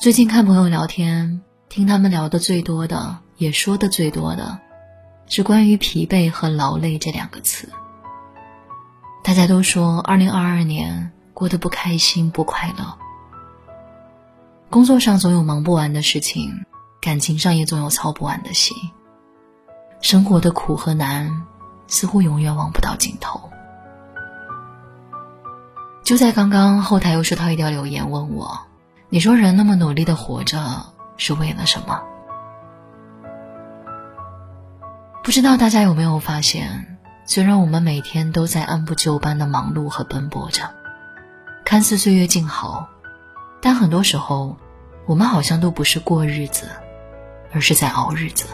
最近看朋友聊天，听他们聊的最多的，也说的最多的，是关于疲惫和劳累这两个词。大家都说，二零二二年过得不开心、不快乐。工作上总有忙不完的事情，感情上也总有操不完的心。生活的苦和难，似乎永远望不到尽头。就在刚刚，后台又收到一条留言，问我：“你说人那么努力的活着，是为了什么？”不知道大家有没有发现？虽然我们每天都在按部就班的忙碌和奔波着，看似岁月静好，但很多时候，我们好像都不是过日子，而是在熬日子。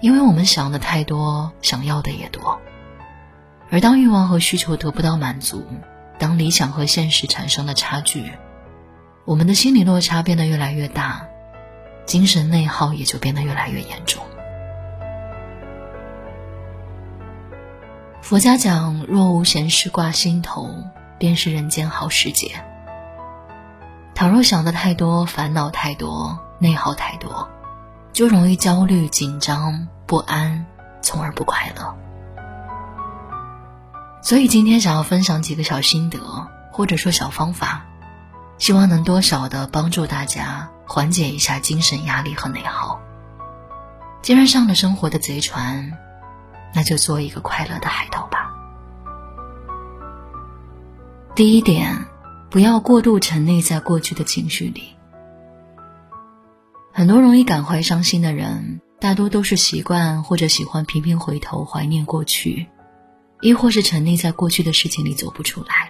因为我们想的太多，想要的也多，而当欲望和需求得不到满足，当理想和现实产生了差距，我们的心理落差变得越来越大，精神内耗也就变得越来越严重。佛家讲：若无闲事挂心头，便是人间好时节。倘若想的太多，烦恼太多，内耗太多，就容易焦虑、紧张、不安，从而不快乐。所以今天想要分享几个小心得，或者说小方法，希望能多少的帮助大家缓解一下精神压力和内耗。既然上了生活的贼船。那就做一个快乐的海盗吧。第一点，不要过度沉溺在过去的情绪里。很多容易感怀伤心的人，大多都是习惯或者喜欢频频回头怀念过去，亦或是沉溺在过去的事情里走不出来。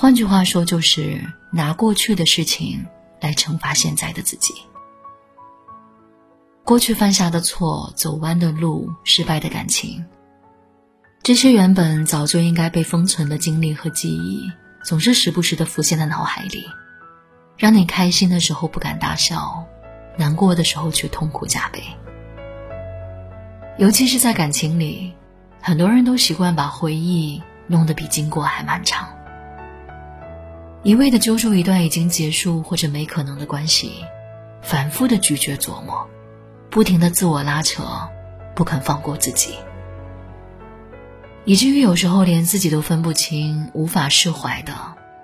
换句话说，就是拿过去的事情来惩罚现在的自己。过去犯下的错、走弯的路、失败的感情，这些原本早就应该被封存的经历和记忆，总是时不时的浮现在脑海里，让你开心的时候不敢大笑，难过的时候却痛苦加倍。尤其是在感情里，很多人都习惯把回忆弄得比经过还漫长，一味的揪住一段已经结束或者没可能的关系，反复的咀嚼琢磨。不停的自我拉扯，不肯放过自己，以至于有时候连自己都分不清、无法释怀的，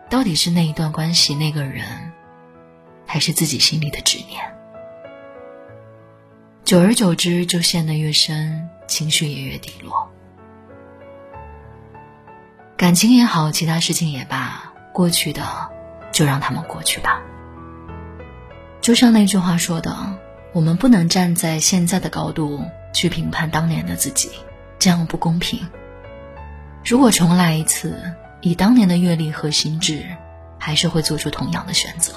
到底是那一段关系、那个人，还是自己心里的执念。久而久之，就陷得越深，情绪也越低落。感情也好，其他事情也罢，过去的就让他们过去吧。就像那句话说的。我们不能站在现在的高度去评判当年的自己，这样不公平。如果重来一次，以当年的阅历和心智，还是会做出同样的选择。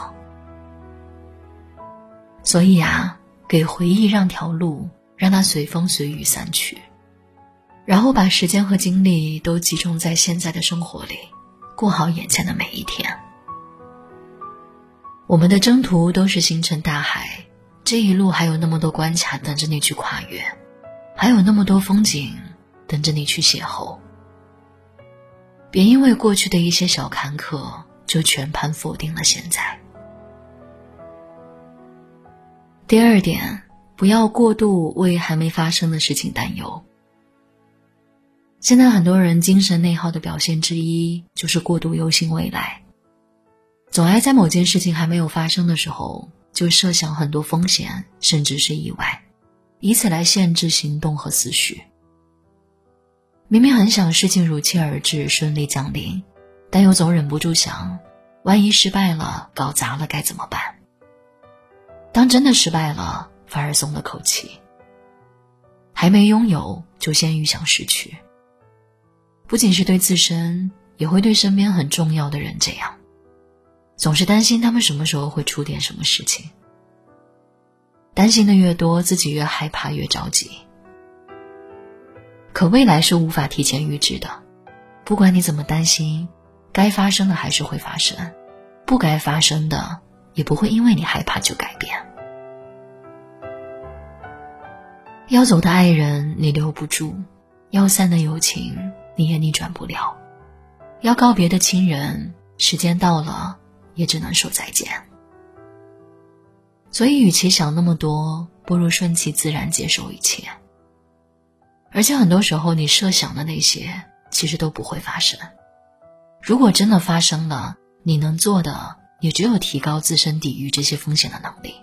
所以啊，给回忆让条路，让它随风随雨散去，然后把时间和精力都集中在现在的生活里，过好眼前的每一天。我们的征途都是星辰大海。这一路还有那么多关卡等着你去跨越，还有那么多风景等着你去邂逅。别因为过去的一些小坎坷，就全盘否定了现在。第二点，不要过度为还没发生的事情担忧。现在很多人精神内耗的表现之一，就是过度忧心未来，总爱在某件事情还没有发生的时候。就设想很多风险，甚至是意外，以此来限制行动和思绪。明明很想事情如期而至，顺利降临，但又总忍不住想：万一失败了，搞砸了该怎么办？当真的失败了，反而松了口气。还没拥有，就先预想失去。不仅是对自身，也会对身边很重要的人这样。总是担心他们什么时候会出点什么事情，担心的越多，自己越害怕，越着急。可未来是无法提前预知的，不管你怎么担心，该发生的还是会发生，不该发生的也不会因为你害怕就改变。要走的爱人你留不住，要散的友情你也逆转不了，要告别的亲人，时间到了。也只能说再见。所以，与其想那么多，不如顺其自然，接受一切。而且，很多时候你设想的那些，其实都不会发生。如果真的发生了，你能做的也只有提高自身抵御这些风险的能力，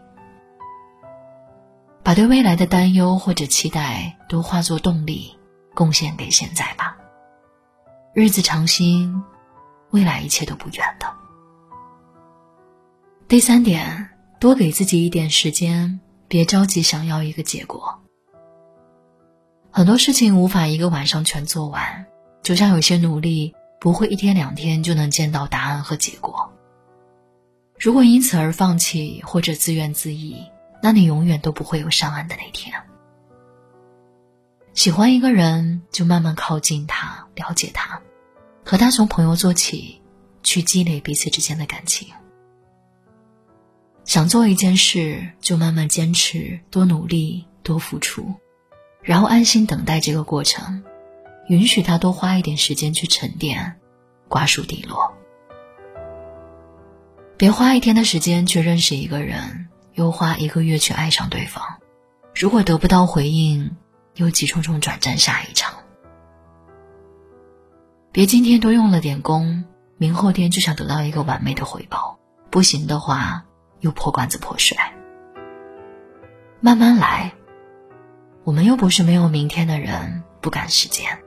把对未来的担忧或者期待都化作动力，贡献给现在吧。日子长新，未来一切都不远的。第三点。多给自己一点时间，别着急想要一个结果。很多事情无法一个晚上全做完，就像有些努力不会一天两天就能见到答案和结果。如果因此而放弃或者自怨自艾，那你永远都不会有上岸的那天。喜欢一个人，就慢慢靠近他，了解他，和他从朋友做起，去积累彼此之间的感情。想做一件事，就慢慢坚持，多努力，多付出，然后安心等待这个过程，允许他多花一点时间去沉淀，瓜熟蒂落。别花一天的时间去认识一个人，又花一个月去爱上对方，如果得不到回应，又急匆匆转战下一场。别今天多用了点功，明后天就想得到一个完美的回报，不行的话。又破罐子破摔，慢慢来。我们又不是没有明天的人，不赶时间。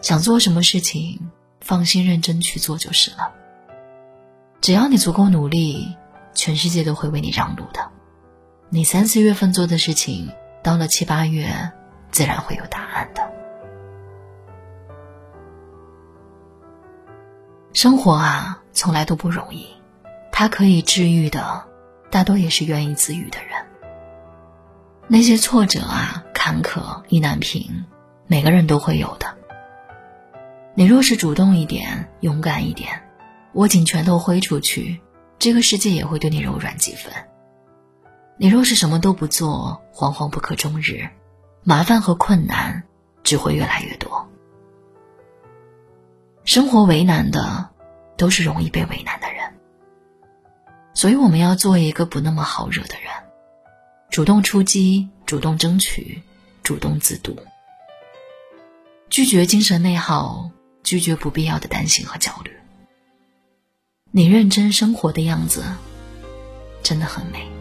想做什么事情，放心认真去做就是了。只要你足够努力，全世界都会为你让路的。你三四月份做的事情，到了七八月，自然会有答案的。生活啊，从来都不容易。他可以治愈的，大多也是愿意自愈的人。那些挫折啊、坎坷、意难平，每个人都会有的。你若是主动一点、勇敢一点，握紧拳头挥出去，这个世界也会对你柔软几分。你若是什么都不做，惶惶不可终日，麻烦和困难只会越来越多。生活为难的，都是容易被为难的人。所以我们要做一个不那么好惹的人，主动出击，主动争取，主动自渡，拒绝精神内耗，拒绝不必要的担心和焦虑。你认真生活的样子，真的很美。